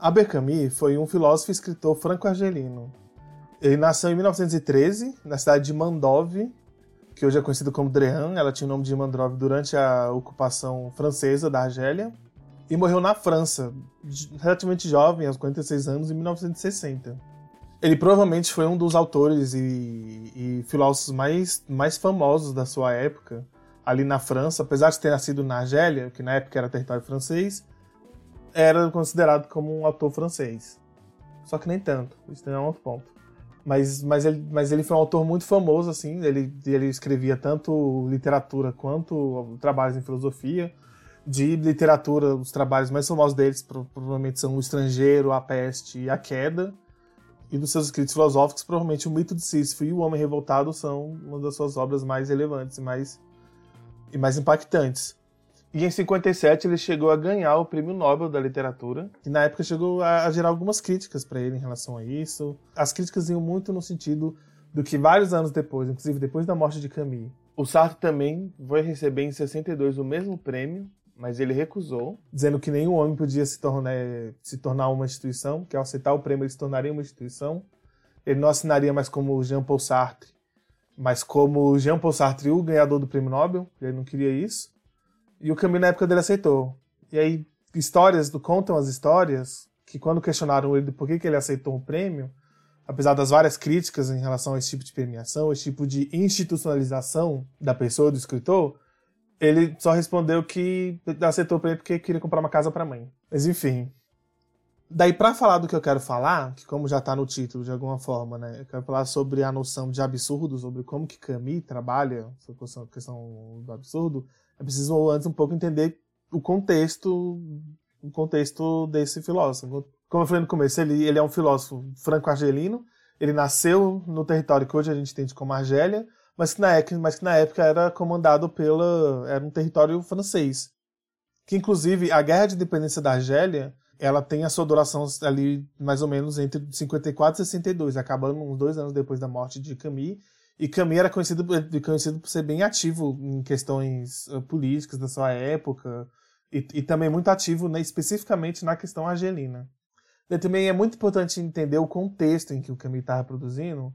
Albert Camus foi um filósofo e escritor franco-argelino. Ele nasceu em 1913, na cidade de Mandove, que hoje é conhecido como Drehan. Ela tinha o nome de Mandove durante a ocupação francesa da Argélia. E morreu na França, relativamente jovem, aos 46 anos, em 1960. Ele provavelmente foi um dos autores e, e filósofos mais, mais famosos da sua época, ali na França, apesar de ter nascido na Argélia, que na época era território francês, era considerado como um autor francês. Só que nem tanto, isso é um outro ponto. Mas, mas, ele, mas ele foi um autor muito famoso, assim, ele, ele escrevia tanto literatura quanto trabalhos em filosofia. De literatura, os trabalhos mais famosos deles provavelmente são O Estrangeiro, A Peste e A Queda e dos seus escritos filosóficos, provavelmente o mito de Sísifo e o Homem Revoltado são uma das suas obras mais relevantes e mais, e mais impactantes. E em 57 ele chegou a ganhar o Prêmio Nobel da Literatura, e na época chegou a, gerar algumas críticas para ele em relação a isso. As críticas iam muito no sentido do que vários anos depois, inclusive depois da morte de Camus, o Sartre também foi receber em 62 o mesmo prêmio, mas ele recusou, dizendo que nenhum homem podia se tornar, se tornar uma instituição, que ao aceitar o prêmio ele se tornaria uma instituição. Ele não assinaria mais como Jean-Paul Sartre, mas como Jean-Paul Sartre, o ganhador do prêmio Nobel. Ele não queria isso. E o Camus, na época dele, aceitou. E aí, histórias, contam as histórias, que quando questionaram ele por que, que ele aceitou o prêmio, apesar das várias críticas em relação a esse tipo de premiação, esse tipo de institucionalização da pessoa, do escritor, ele só respondeu que aceitou o prêmio porque queria comprar uma casa para mãe. Mas enfim. Daí, para falar do que eu quero falar, que como já está no título de alguma forma, né? Eu quero falar sobre a noção de absurdo, sobre como que Camus trabalha essa questão do absurdo. É preciso antes um pouco entender o contexto, o contexto desse filósofo. Como eu falei no começo, ele, ele é um filósofo franco-argelino. Ele nasceu no território que hoje a gente entende como Argélia, mas que na época, mas que na época era comandado pela era um território francês. Que inclusive a guerra de independência da Argélia, ela tem a sua duração ali mais ou menos entre 54 e 62, acabando uns dois anos depois da morte de Camille. E Camille era conhecido, conhecido por ser bem ativo em questões eh, políticas da sua época e, e também muito ativo né, especificamente na questão argelina. E também é muito importante entender o contexto em que o Camille está reproduzindo,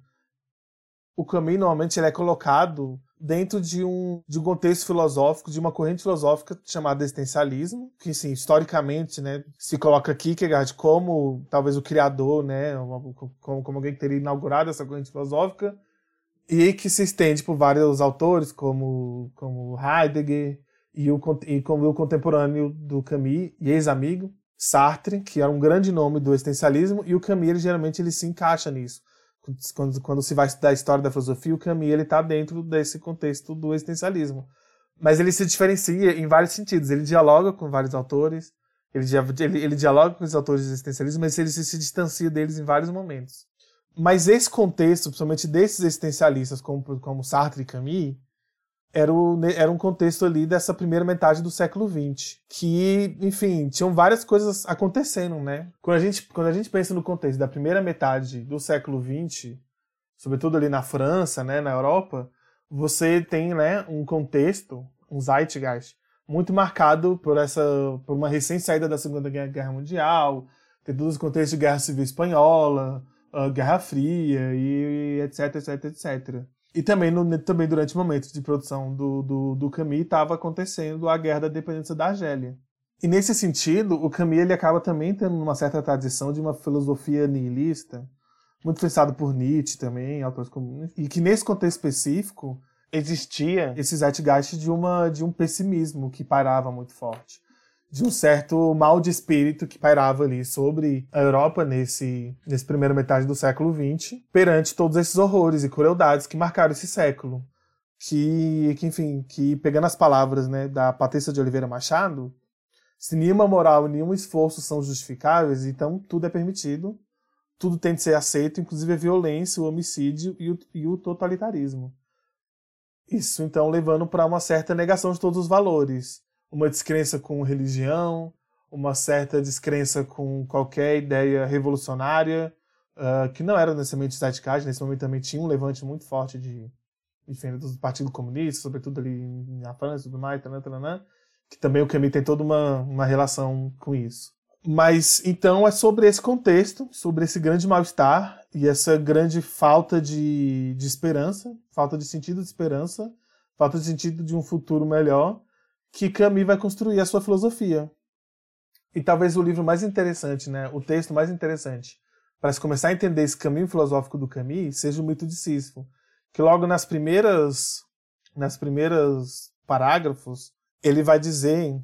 o caminho normalmente ele é colocado dentro de um, de um contexto filosófico, de uma corrente filosófica chamada existencialismo, que sim, historicamente, né, se coloca Kierkegaard como talvez o criador, né, como, como alguém que teria inaugurado essa corrente filosófica, e que se estende por vários autores, como, como Heidegger, e, o, e como o contemporâneo do Camus e ex-amigo, Sartre, que era um grande nome do existencialismo, e o Camus ele, geralmente ele se encaixa nisso quando, quando se vai estudar a história da filosofia, o Camus ele está dentro desse contexto do existencialismo. Mas ele se diferencia em vários sentidos. Ele dialoga com vários autores, ele, ele, ele dialoga com os autores do existencialismo, mas ele se, se distancia deles em vários momentos. Mas esse contexto, principalmente desses existencialistas como, como Sartre e Camus, era, o, era um contexto ali dessa primeira metade do século XX. Que, enfim, tinham várias coisas acontecendo, né? Quando a gente, quando a gente pensa no contexto da primeira metade do século XX, sobretudo ali na França, né, na Europa, você tem né, um contexto, um zeitgeist, muito marcado por essa por uma recém saída da Segunda Guerra Mundial, tem todos os contextos de Guerra Civil Espanhola, Guerra Fria e etc, etc, etc. E também, no, também durante o momento de produção do, do, do Camus estava acontecendo a Guerra da Independência da Argélia. E nesse sentido, o Camus ele acaba também tendo uma certa tradição de uma filosofia nihilista, muito influenciado por Nietzsche também, autores comuns, e que nesse contexto específico existia esse zeitgeist de, uma, de um pessimismo que parava muito forte de um certo mal de espírito que pairava ali sobre a Europa nesse, nesse primeira metade do século XX, perante todos esses horrores e crueldades que marcaram esse século. Que, que enfim, que pegando as palavras né, da Patrícia de Oliveira Machado, se nenhuma moral nenhum esforço são justificáveis, então tudo é permitido, tudo tem de ser aceito, inclusive a violência, o homicídio e o, e o totalitarismo. Isso então levando para uma certa negação de todos os valores uma descrença com religião, uma certa descrença com qualquer ideia revolucionária, uh, que não era necessariamente zeitgeist, nesse momento também tinha um levante muito forte de enfim, do Partido Comunista, sobretudo ali na França e tudo mais, taran, que também o Camus tem toda uma, uma relação com isso. Mas então é sobre esse contexto, sobre esse grande mal-estar e essa grande falta de, de esperança, falta de sentido de esperança, falta de sentido de um futuro melhor, que Camus vai construir a sua filosofia. E talvez o livro mais interessante, né, o texto mais interessante, para se começar a entender esse caminho filosófico do Camus, seja o mito de Sísifo, que logo nas primeiras nas primeiras parágrafos, ele vai dizer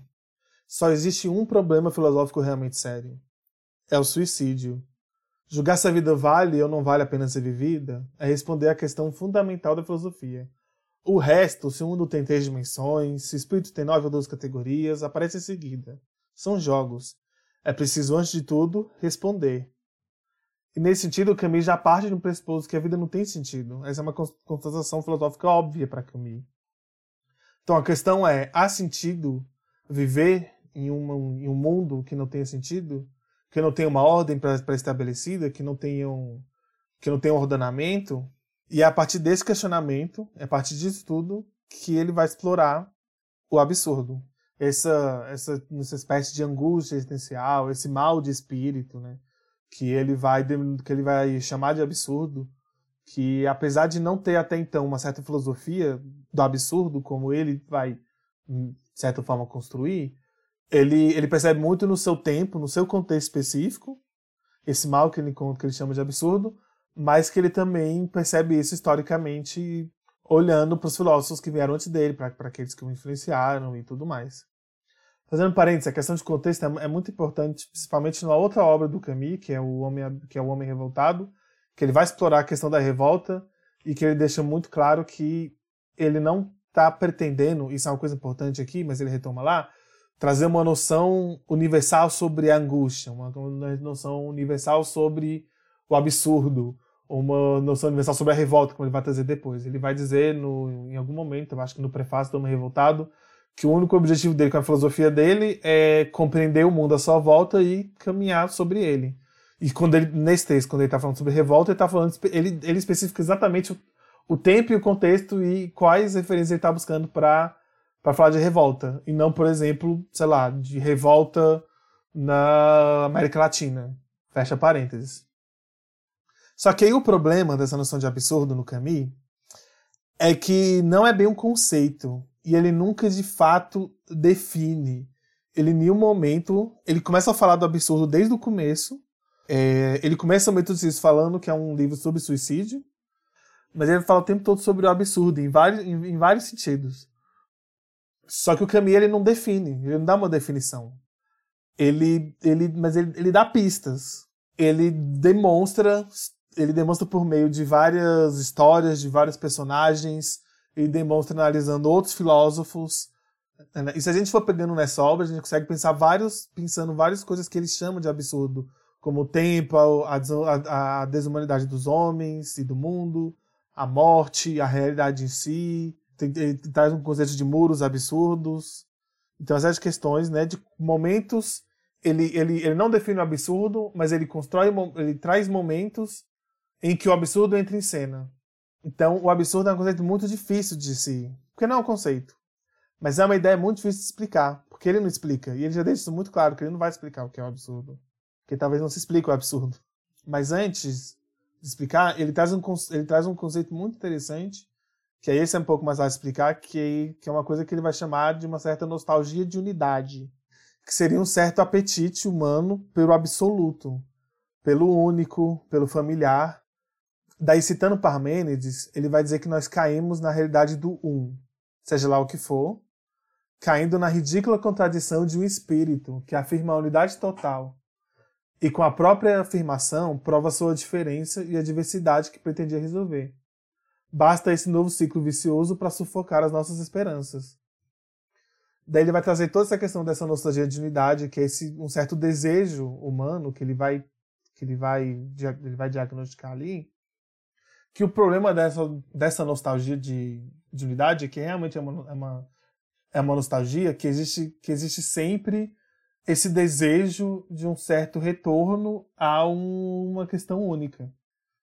só existe um problema filosófico realmente sério. É o suicídio. Julgar se a vida vale ou não vale a pena ser vivida é responder à questão fundamental da filosofia. O resto, se o mundo tem três dimensões, se o espírito tem nove ou doze categorias, aparece em seguida. São jogos. É preciso, antes de tudo, responder. E nesse sentido, Camus já parte de um pressuposto que a vida não tem sentido. Essa é uma constatação filosófica óbvia para Camus. Então a questão é: há sentido viver em, em um mundo que não tenha sentido, que não tenha uma ordem pré-estabelecida, que não um, que não tenha um ordenamento. E é a partir desse questionamento, é a partir disso tudo, que ele vai explorar o absurdo. Essa, essa, essa espécie de angústia existencial, esse mal de espírito, né? que ele vai que ele vai chamar de absurdo, que apesar de não ter até então uma certa filosofia do absurdo como ele vai de certa forma construir, ele, ele percebe muito no seu tempo, no seu contexto específico, esse mal que ele, que ele chama de absurdo, mas que ele também percebe isso historicamente olhando para os filósofos que vieram antes dele, para aqueles que o influenciaram e tudo mais. Fazendo parênteses, a questão de contexto é, é, muito importante, principalmente numa outra obra do Camus, que é o Homem, que é o Homem Revoltado, que ele vai explorar a questão da revolta e que ele deixa muito claro que ele não está pretendendo, isso é uma coisa importante aqui, mas ele retoma lá, trazer uma noção universal sobre a angústia, uma noção universal sobre o absurdo, uma noção universal sobre a revolta, como ele vai trazer depois. Ele vai dizer no, em algum momento, eu acho que no prefácio do Homem Revoltado, que o único objetivo dele com a filosofia dele é compreender o mundo à sua volta e caminhar sobre ele. E quando ele, nesse texto, quando ele está falando sobre revolta, ele está falando, ele, ele especifica exatamente o, o tempo e o contexto e quais referências ele está buscando para para falar de revolta e não, por exemplo, sei lá, de revolta na América Latina. Fecha parênteses. Só que aí o problema dessa noção de absurdo no Camus é que não é bem um conceito e ele nunca de fato define. Ele, em nenhum momento, ele começa a falar do absurdo desde o começo. É, ele começa o Método falando que é um livro sobre suicídio, mas ele fala o tempo todo sobre o absurdo, em vários, em, em vários sentidos. Só que o Camus ele não define, ele não dá uma definição. Ele, ele, mas ele, ele dá pistas. Ele demonstra, ele demonstra por meio de várias histórias, de vários personagens, ele demonstra analisando outros filósofos. Né? E se a gente for pegando nessa obra, a gente consegue pensar vários, pensando várias coisas que ele chama de absurdo, como o tempo, a, a, a desumanidade dos homens e do mundo, a morte, a realidade em si, tem, ele traz um conceito de muros absurdos. Então, essas questões, né, de momentos. Ele, ele, ele não define o absurdo, mas ele constrói, ele traz momentos em que o absurdo entra em cena. Então, o absurdo é um conceito muito difícil de si. Porque não é um conceito. Mas é uma ideia muito difícil de explicar. Porque ele não explica. E ele já deixa isso muito claro, que ele não vai explicar o que é o absurdo. Porque talvez não se explique o absurdo. Mas antes de explicar, ele traz um, ele traz um conceito muito interessante que aí esse é um pouco mais fácil de explicar, que, que é uma coisa que ele vai chamar de uma certa nostalgia de unidade, que seria um certo apetite humano pelo absoluto, pelo único, pelo familiar. Daí, citando Parmênides, ele vai dizer que nós caímos na realidade do um, seja lá o que for, caindo na ridícula contradição de um espírito que afirma a unidade total e, com a própria afirmação, prova sua diferença e a diversidade que pretendia resolver. Basta esse novo ciclo vicioso para sufocar as nossas esperanças. Daí ele vai trazer toda essa questão dessa nostalgia de unidade, que é esse um certo desejo humano que ele vai que ele vai ele vai diagnosticar ali, que o problema dessa, dessa nostalgia de, de unidade é que realmente é uma, é uma, é uma nostalgia que existe, que existe sempre esse desejo de um certo retorno a um, uma questão única,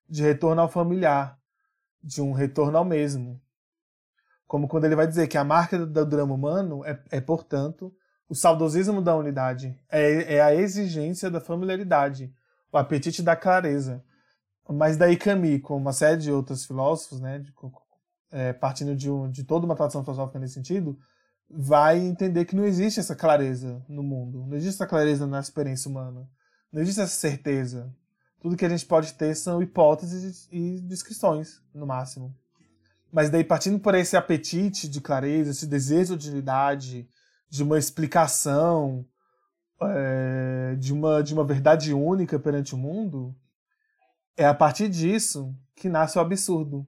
de retorno ao familiar, de um retorno ao mesmo. Como quando ele vai dizer que a marca do drama humano é, é portanto, o saudosismo da unidade, é, é a exigência da familiaridade, o apetite da clareza. Mas daí Camus, com uma série de outros filósofos, né, de, é, partindo de, um, de toda uma tradição filosófica nesse sentido, vai entender que não existe essa clareza no mundo, não existe essa clareza na experiência humana, não existe essa certeza. Tudo que a gente pode ter são hipóteses e descrições, no máximo. Mas daí, partindo por esse apetite de clareza, esse desejo de unidade, de uma explicação, é, de, uma, de uma verdade única perante o mundo, é a partir disso que nasce o absurdo.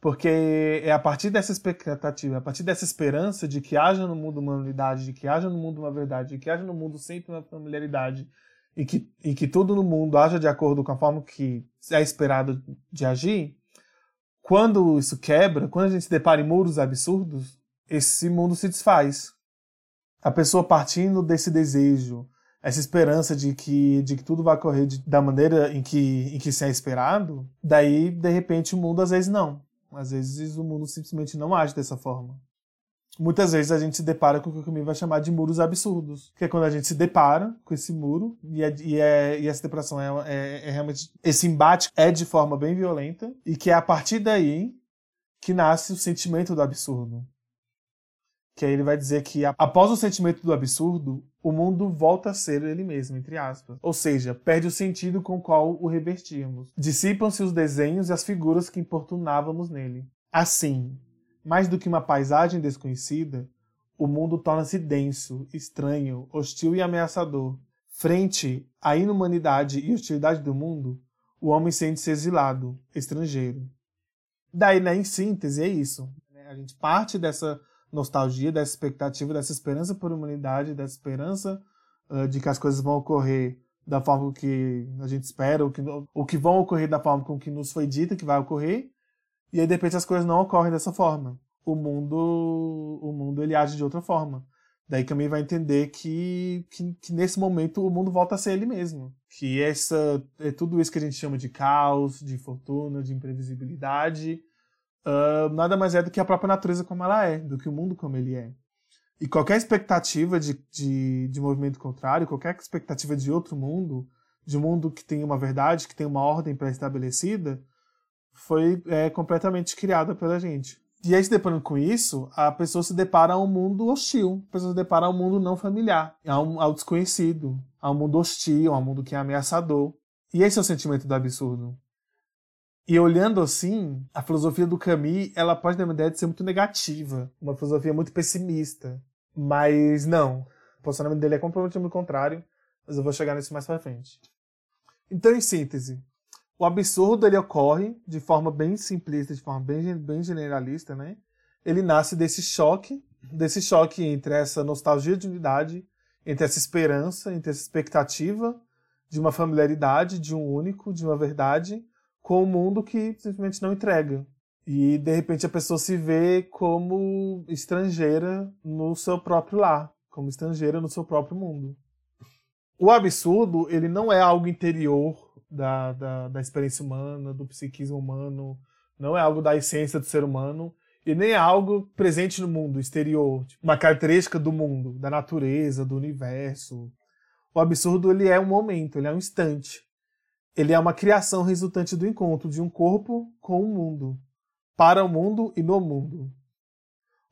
Porque é a partir dessa expectativa, é a partir dessa esperança de que haja no mundo uma unidade, de que haja no mundo uma verdade, de que haja no mundo sempre uma familiaridade, e que, e que tudo no mundo haja de acordo com a forma que é esperado de agir, quando isso quebra, quando a gente se depara em muros absurdos, esse mundo se desfaz. A pessoa partindo desse desejo, essa esperança de que, de que tudo vai correr de, da maneira em que, em que se é esperado, daí, de repente, o mundo às vezes não. Às vezes o mundo simplesmente não age dessa forma. Muitas vezes a gente se depara com o que o Camus vai chamar de muros absurdos, que é quando a gente se depara com esse muro e, é, e, é, e essa separação é, é, é realmente. Esse embate é de forma bem violenta e que é a partir daí que nasce o sentimento do absurdo. Que aí ele vai dizer que após o sentimento do absurdo, o mundo volta a ser ele mesmo, entre aspas. Ou seja, perde o sentido com o qual o revertíamos. Dissipam-se os desenhos e as figuras que importunávamos nele. Assim, mais do que uma paisagem desconhecida, o mundo torna-se denso, estranho, hostil e ameaçador. Frente à inumanidade e hostilidade do mundo, o homem sente-se exilado, estrangeiro. Daí, né, em síntese, é isso. A gente parte dessa nostalgia, dessa expectativa, dessa esperança por humanidade, dessa esperança uh, de que as coisas vão ocorrer da forma que a gente espera, ou que, ou que vão ocorrer da forma com que nos foi dita que vai ocorrer, e aí, de repente, as coisas não ocorrem dessa forma. O mundo, o mundo ele age de outra forma. Daí também vai entender que, que, que, nesse momento o mundo volta a ser ele mesmo. Que essa é tudo isso que a gente chama de caos, de fortuna, de imprevisibilidade, uh, nada mais é do que a própria natureza como ela é, do que o mundo como ele é. E qualquer expectativa de, de, de movimento contrário, qualquer expectativa de outro mundo, de um mundo que tem uma verdade, que tem uma ordem pré-estabelecida, foi é, completamente criada pela gente. E aí, se deparando com isso, a pessoa se depara a um mundo hostil, a pessoa se depara a um mundo não familiar, ao, desconhecido, a um mundo hostil, a um mundo que é ameaçador. E esse é o sentimento do absurdo. E olhando assim, a filosofia do Camus, ela pode ter uma ideia de ser muito negativa, uma filosofia muito pessimista. Mas não. O posicionamento dele é completamente o contrário, mas eu vou chegar nisso mais pra frente. Então, em síntese, o absurdo ele ocorre de forma bem simplista, de forma bem, bem generalista, né? Ele nasce desse choque, desse choque entre essa nostalgia de unidade, entre essa esperança, entre essa expectativa de uma familiaridade, de um único, de uma verdade, com o um mundo que simplesmente não entrega. E de repente a pessoa se vê como estrangeira no seu próprio lar, como estrangeira no seu próprio mundo. O absurdo, ele não é algo interior da, da, da experiência humana, do psiquismo humano, não é algo da essência do ser humano e nem é algo presente no mundo exterior, tipo, uma característica do mundo, da natureza, do universo. O absurdo ele é um momento, ele é um instante. Ele é uma criação resultante do encontro de um corpo com o mundo, para o mundo e no mundo.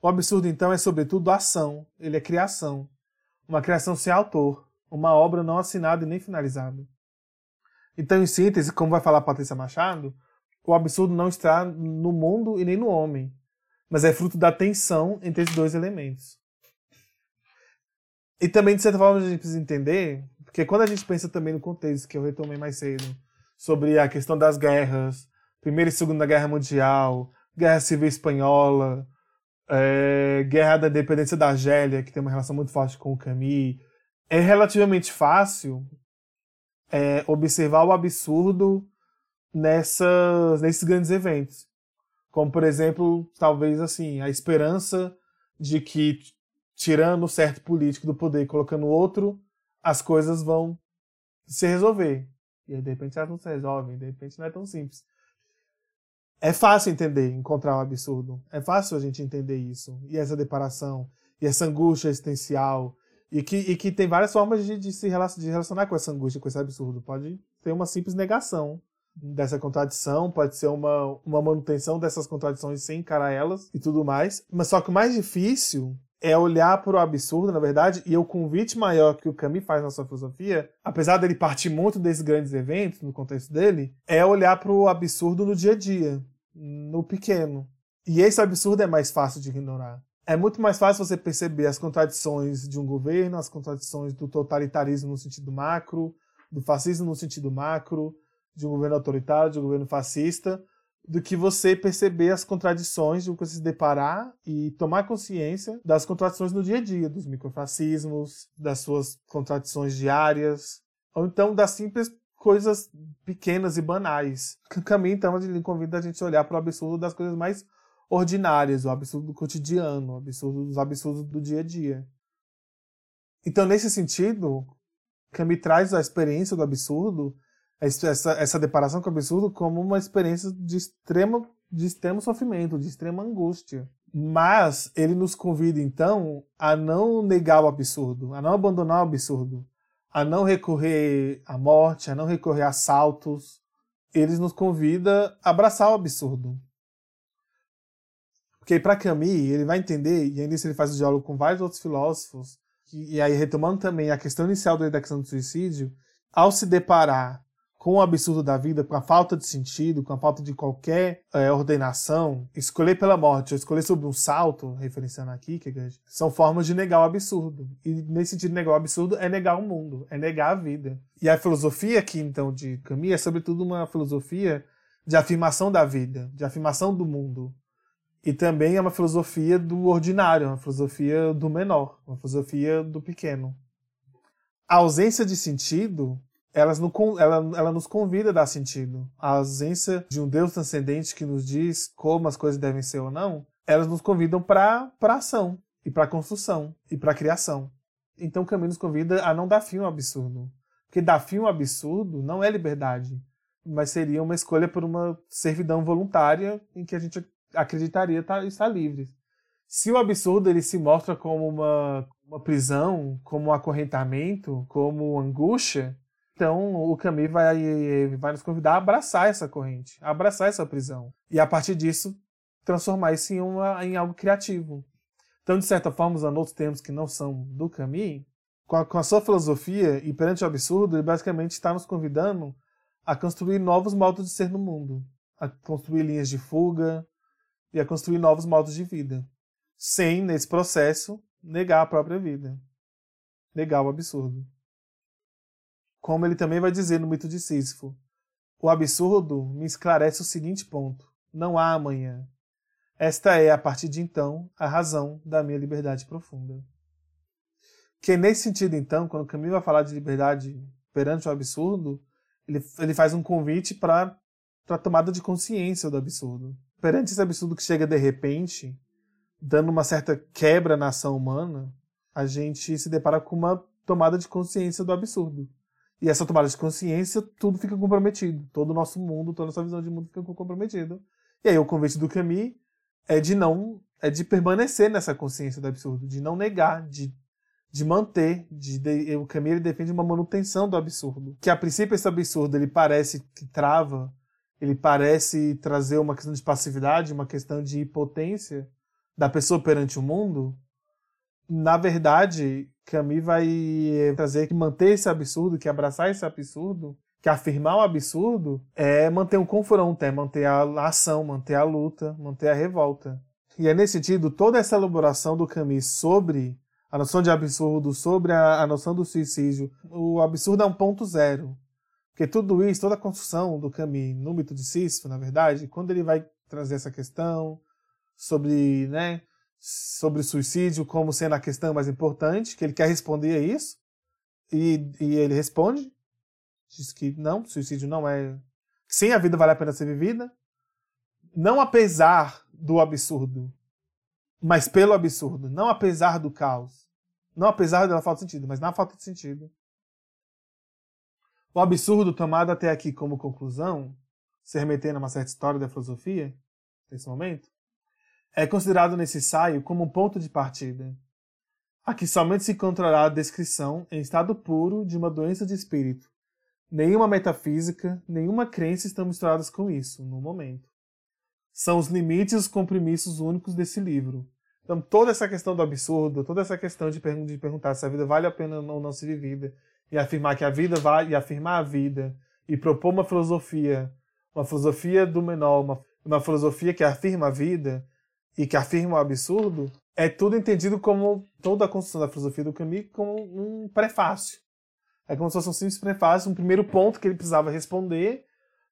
O absurdo então é sobretudo ação, ele é criação, uma criação sem autor, uma obra não assinada e nem finalizada. Então, em síntese, como vai falar Patrícia Machado, o absurdo não está no mundo e nem no homem, mas é fruto da tensão entre esses dois elementos. E também, de certa forma, a gente precisa entender, porque quando a gente pensa também no contexto que eu retomei mais cedo, sobre a questão das guerras, Primeira e Segunda Guerra Mundial, Guerra Civil Espanhola, é, Guerra da Independência da Argélia, que tem uma relação muito forte com o Camus, é relativamente fácil é, observar o absurdo nessas, nesses grandes eventos. Como, por exemplo, talvez assim, a esperança de que, tirando um certo político do poder e colocando outro, as coisas vão se resolver. E aí, de repente, elas não se resolvem, de repente não é tão simples. É fácil entender, encontrar o absurdo. É fácil a gente entender isso. E essa deparação, e essa angústia existencial, E que, e que tem várias formas de, de se relacionar com essa angústia, com esse absurdo. Pode ter uma simples negação dessa contradição, pode ser uma, uma manutenção dessas contradições sem encarar elas e tudo mais. Mas só que o mais difícil é olhar para o absurdo, na verdade, e o convite maior que o Camus faz na sua filosofia, apesar dele partir muito desses grandes eventos, no contexto dele, é olhar para o absurdo no dia a dia, no pequeno. E esse absurdo é mais fácil de ignorar. É muito mais fácil você perceber as contradições de um governo, as contradições do totalitarismo no sentido macro, do fascismo no sentido macro, de um governo autoritário, de um governo fascista, do que você perceber as contradições, de você se deparar e tomar consciência das contradições no dia a dia, dos microfascismos, das suas contradições diárias, ou então das simples coisas pequenas e banais. O caminho, então, ele convida a gente a olhar para o absurdo das coisas mais ordinárias, o absurdo do cotidiano, o absurdo dos absurdos do dia a dia. Então, nesse sentido, Camus traz a experiência do absurdo essa, essa deparação com o absurdo como uma experiência de extremo, de extremo sofrimento, de extrema angústia. Mas ele nos convida, então, a não negar o absurdo, a não abandonar o absurdo, a não recorrer à morte, a não recorrer a assaltos. Ele nos convida a abraçar o absurdo. Porque para Camus, ele vai entender, e ainda isso ele faz o diálogo com vários outros filósofos, e aí retomando também a questão inicial da questão do suicídio, ao se deparar com o absurdo da vida, com a falta de sentido, com a falta de qualquer é, ordenação, escolher pela morte ou escolher sobre um salto, referenciando aqui, que são formas de negar o absurdo. E nesse sentido, negar o absurdo é negar o mundo, é negar a vida. E a filosofia aqui, então, de Camus é sobretudo uma filosofia de afirmação da vida, de afirmação do mundo. E também é uma filosofia do ordinário, uma filosofia do menor, uma filosofia do pequeno. A ausência de sentido elas no, ela, ela nos convida a dar sentido. A ausência de um Deus transcendente que nos diz como as coisas devem ser ou não, elas nos convidam para ação, e para construção, e para criação. Então o caminho nos convida a não dar fim ao absurdo. Porque dar fim ao absurdo não é liberdade, mas seria uma escolha por uma servidão voluntária em que a gente acreditaria tá, estar livre. Se o absurdo ele se mostra como uma, uma prisão, como um acorrentamento, como angústia, então, o Camus vai, vai nos convidar a abraçar essa corrente, a abraçar essa prisão. E a partir disso, transformar isso em, uma, em algo criativo. Então, de certa forma, usando outros termos que não são do Camus, com a, com a sua filosofia e perante o absurdo, ele basicamente está nos convidando a construir novos modos de ser no mundo, a construir linhas de fuga e a construir novos modos de vida, sem, nesse processo, negar a própria vida, negar o absurdo como ele também vai dizer no mito de Sísifo. O absurdo me esclarece o seguinte ponto: não há amanhã. Esta é, a partir de então, a razão da minha liberdade profunda. Que nesse sentido, então, quando Camilo vai falar de liberdade perante o absurdo, ele, ele faz um convite para a tomada de consciência do absurdo. Perante esse absurdo que chega de repente, dando uma certa quebra na ação humana, a gente se depara com uma tomada de consciência do absurdo. E essa tomada de consciência, tudo fica comprometido. Todo o nosso mundo, toda a nossa visão de mundo fica comprometido. E aí o convite do Camus é de não, é de permanecer nessa consciência do absurdo, de não negar, de, de manter, de, de o Camus ele defende uma manutenção do absurdo. Que a princípio esse absurdo ele parece que trava, ele parece trazer uma questão de passividade, uma questão de impotência da pessoa perante o mundo. Na verdade, Camus vai trazer que manter esse absurdo, que abraçar esse absurdo, que afirmar o absurdo é manter um confronto, é manter a ação, manter a luta, manter a revolta. E é nesse sentido, toda essa elaboração do Camus sobre a noção de absurdo, sobre a, a noção do suicídio, o absurdo é um ponto zero. Porque tudo isso, toda a construção do Camus no mito de Sísifo, na verdade, quando ele vai trazer essa questão sobre né, sobre suicídio como sendo a questão mais importante, que ele quer responder a isso, e, e ele responde, diz que não, suicídio não é. Sim, a vida vale a pena ser vivida, não apesar do absurdo, mas pelo absurdo, não apesar do caos, não apesar da falta de sentido, mas na falta de sentido. O absurdo tomado até aqui como conclusão, se remetendo a uma certa história da filosofia, nesse momento, é considerado nesse ensaio como um ponto de partida. Aqui somente se encontrará a descrição em estado puro de uma doença de espírito. Nenhuma metafísica, nenhuma crença estão misturadas com isso, no momento. São os limites e os compromissos únicos desse livro. Então, toda essa questão do absurdo, toda essa questão de, pergun de perguntar se a vida vale a pena ou não ser vivida, e afirmar que a vida vale, e afirmar a vida, e propor uma filosofia, uma filosofia do menor, uma, uma filosofia que afirma a vida e que afirma o absurdo, é tudo entendido como toda a construção da filosofia do Camus como um prefácio. É como se fosse um simples prefácio, um primeiro ponto que ele precisava responder,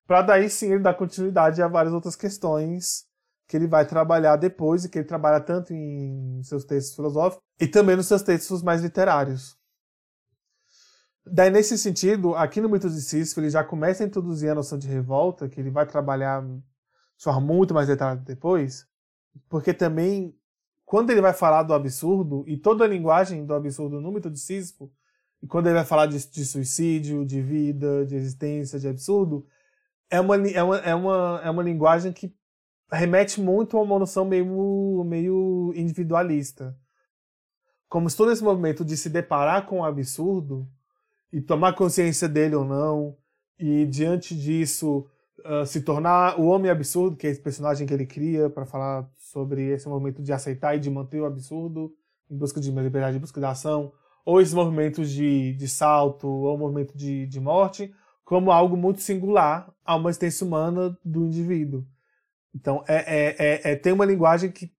para daí sim ele dar continuidade a várias outras questões que ele vai trabalhar depois e que ele trabalha tanto em seus textos filosóficos e também nos seus textos mais literários. Daí, nesse sentido, aqui no Mito de Sísifo, ele já começa a introduzir a noção de revolta, que ele vai trabalhar de forma muito mais detalhada depois, porque também quando ele vai falar do absurdo, e toda a linguagem do absurdo no mito de Sísifo, e quando ele vai falar de, de, suicídio, de vida, de existência, de absurdo, é uma, é uma, é uma, é uma linguagem que remete muito a uma noção meio, meio individualista. Como se todo esse movimento de se deparar com o absurdo e tomar consciência dele ou não, e diante disso uh, se tornar o homem absurdo, que é esse personagem que ele cria para falar sobre esse movimento de aceitar e de manter o absurdo em busca de liberdade, em busca da ação, ou esses movimentos de, de salto, ou movimento de, de morte, como algo muito singular a uma existência humana do indivíduo. Então, é, é, é, é tem uma linguagem que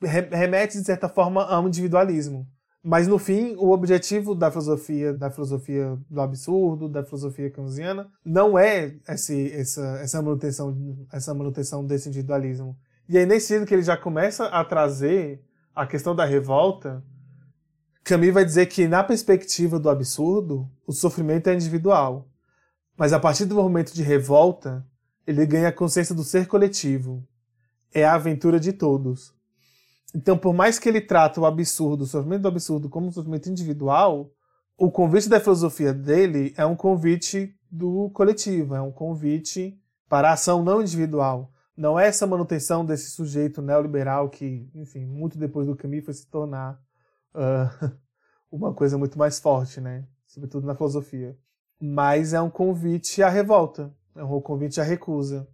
remete, de certa forma, a um individualismo. Mas no fim, o objetivo da filosofia, da filosofia do absurdo, da filosofia keynesiana, não é esse, essa, essa, manutenção, essa manutenção desse individualismo. E aí, nesse sentido que ele já começa a trazer a questão da revolta, Camus vai dizer que, na perspectiva do absurdo, o sofrimento é individual. Mas a partir do momento de revolta, ele ganha a consciência do ser coletivo. É a aventura de todos. Então, por mais que ele trate o absurdo, o sofrimento do absurdo, como um sofrimento individual, o convite da filosofia dele é um convite do coletivo, é um convite para a ação não individual. Não é essa manutenção desse sujeito neoliberal que, enfim, muito depois do Camus foi se tornar uh, uma coisa muito mais forte, né? Sobretudo na filosofia. Mas é um convite à revolta, é um convite à recusa.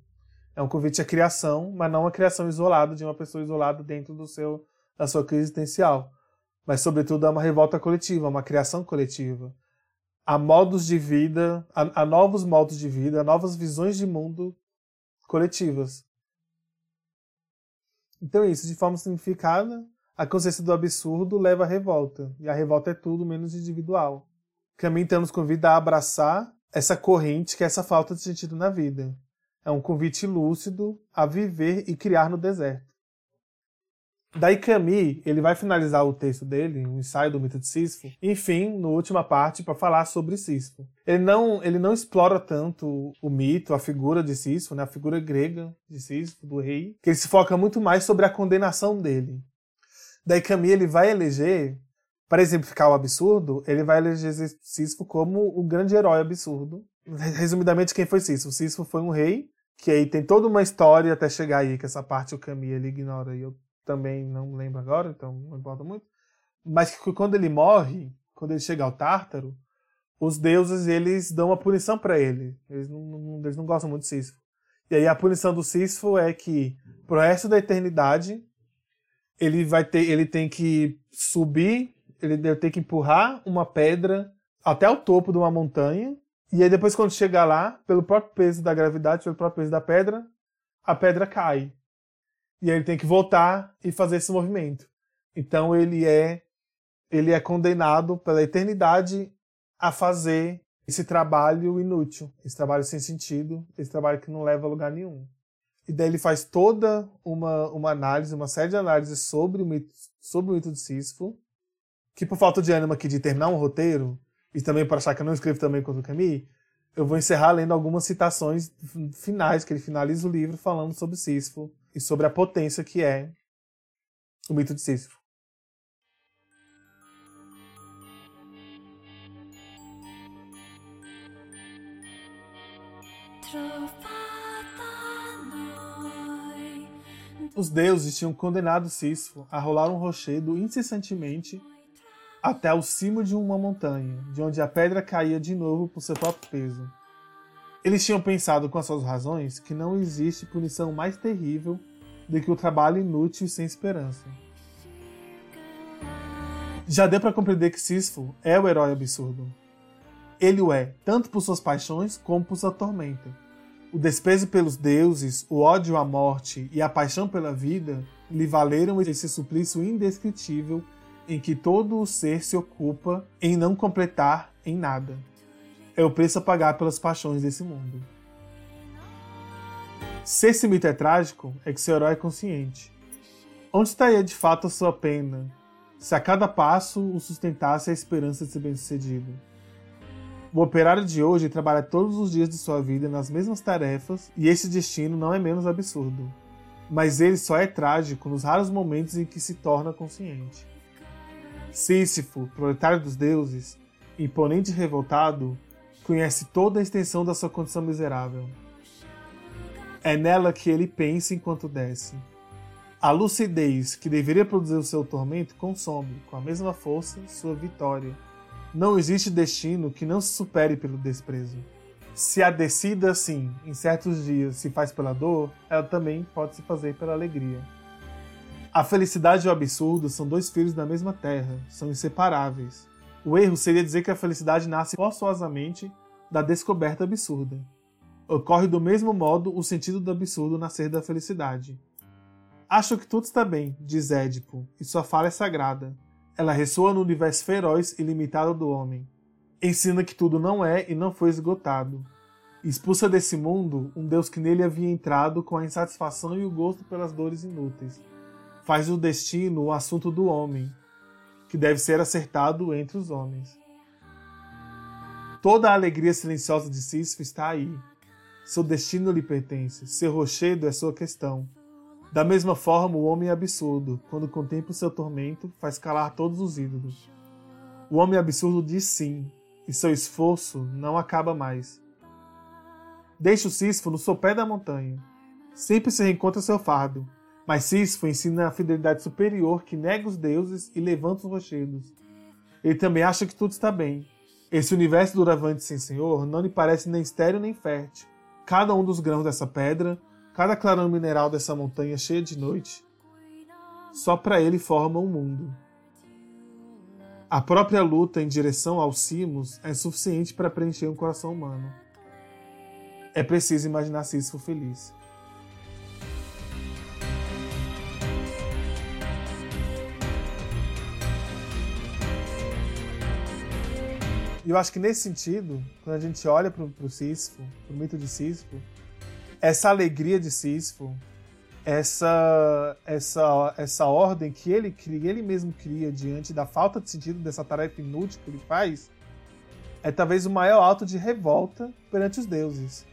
É um convite à criação, mas não a criação isolada de uma pessoa isolada dentro do seu da sua crise existencial. Mas, sobretudo, é uma revolta coletiva, uma criação coletiva. Há modos de vida, há, novos modos de vida, há novas visões de mundo coletivas. Então é isso, de forma simplificada, a consciência do absurdo leva à revolta, e a revolta é tudo menos individual. Caminho então nos convida a abraçar essa corrente que é essa falta de sentido na vida, é um convite lúcido a viver e criar no deserto. Daí Camus, ele vai finalizar o texto dele, o ensaio do mito de Sísifo, enfim, na última parte, para falar sobre Sísifo. Ele não, ele não explora tanto o mito, a figura de Sísifo, né, a figura grega de Sísifo, do rei, que ele se foca muito mais sobre a condenação dele. Daí Camus, ele vai eleger, para exemplificar o absurdo, ele vai eleger Sísifo como o grande herói absurdo. Resumidamente, quem foi Sísifo? Sísifo foi um rei que aí tem toda uma história até chegar aí, que essa parte o Camille ele ignora e eu também não lembro agora, então não importa muito. Mas que quando ele morre, quando ele chega ao Tártaro, os deuses eles dão uma punição para ele. Eles não, não, eles não gostam muito de Sísifo. E aí a punição do Sísifo é que pro resto da eternidade ele vai ter, ele tem que subir, ele ter que empurrar uma pedra até o topo de uma montanha e aí depois quando chegar lá, pelo próprio peso da gravidade, pelo próprio peso da pedra, a pedra cai. E aí ele tem que voltar e fazer esse movimento. Então ele é ele é condenado pela eternidade a fazer esse trabalho inútil, esse trabalho sem sentido, esse trabalho que não leva a lugar nenhum. E daí ele faz toda uma, uma análise, uma série de análises sobre o mito, sobre o mito de Sísifo, que por falta de ânimo aqui de terminar um roteiro, e também para achar que eu não escrevo também contra o Camus, eu vou encerrar lendo algumas citações finais, que ele finaliza o livro falando sobre Sísifo e sobre a potência que é o mito de Sísifo. Os deuses tinham condenado Sísifo a rolar um rochedo incessantemente até o cimo de uma montanha, de onde a pedra caía de novo por seu próprio peso. Eles tinham pensado com as suas razões que não existe punição mais terrível do que o trabalho inútil e sem esperança. Já deu para compreender que Sísifo é o herói absurdo. Ele o é, tanto por suas paixões como por sua tormenta. O desprezo pelos deuses, o ódio à morte e a paixão pela vida lhe valeram esse suplício indescritível em que todo o ser se ocupa em não completar em nada. É o preço a pagar pelas paixões desse mundo. Se esse mito é trágico, é que seu herói é consciente. Onde estaria de fato a sua pena, se a cada passo o sustentasse a esperança de ser bem-sucedido? O operário de hoje trabalha todos os dias de sua vida nas mesmas tarefas e esse destino não é menos absurdo. Mas ele só é trágico nos raros momentos em que se torna consciente. Sísifo, proletário dos deuses, imponente e revoltado, conhece toda a extensão da sua condição miserável. É nela que ele pensa enquanto desce. A lucidez que deveria produzir o seu tormento consome, com a mesma força, sua vitória. Não existe destino que não se supere pelo desprezo. Se a descida, sim, em certos dias se faz pela dor, ela também pode se fazer pela alegria. A felicidade e o absurdo são dois filhos da mesma terra, são inseparáveis. O erro seria dizer que a felicidade nasce forçosamente da descoberta absurda. Ocorre do mesmo modo o sentido do absurdo nascer da felicidade. Acho que tudo está bem, diz Édipo, e sua fala é sagrada. Ela ressoa no universo feroz e limitado do homem. Ensina que tudo não é e não foi esgotado. Expulsa desse mundo um Deus que nele havia entrado com a insatisfação e o gosto pelas dores inúteis faz o destino o assunto do homem, que deve ser acertado entre os homens. Toda a alegria silenciosa de Sísifo está aí. Seu destino lhe pertence, seu rochedo é sua questão. Da mesma forma, o homem absurdo, quando contempla o seu tormento, faz calar todos os ídolos. O homem absurdo diz sim, e seu esforço não acaba mais. Deixa o Sísifo no sopé da montanha. Sempre se reencontra seu fardo, mas Sísifo ensina a fidelidade superior que nega os deuses e levanta os rochedos. Ele também acha que tudo está bem. Esse universo duravante sem senhor não lhe parece nem estéril nem fértil. Cada um dos grãos dessa pedra, cada clarão mineral dessa montanha cheia de noite, só para ele forma um mundo. A própria luta em direção aos cimos é suficiente para preencher um coração humano. É preciso imaginar Sísifo feliz. E eu acho que nesse sentido, quando a gente olha para o Sísifo, para o mito de Sísifo, essa alegria de Sísifo, essa, essa, essa ordem que ele cria, ele mesmo cria diante da falta de sentido dessa tarefa inútil que ele faz, é talvez o maior ato de revolta perante os deuses.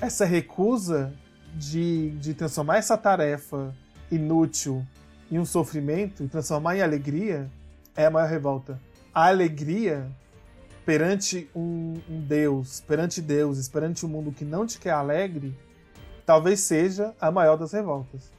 Essa recusa de, de transformar essa tarefa inútil em um sofrimento e transformar em alegria é a maior revolta. A alegria perante um, um Deus, perante deuses, perante um mundo que não te quer alegre, talvez seja a maior das revoltas.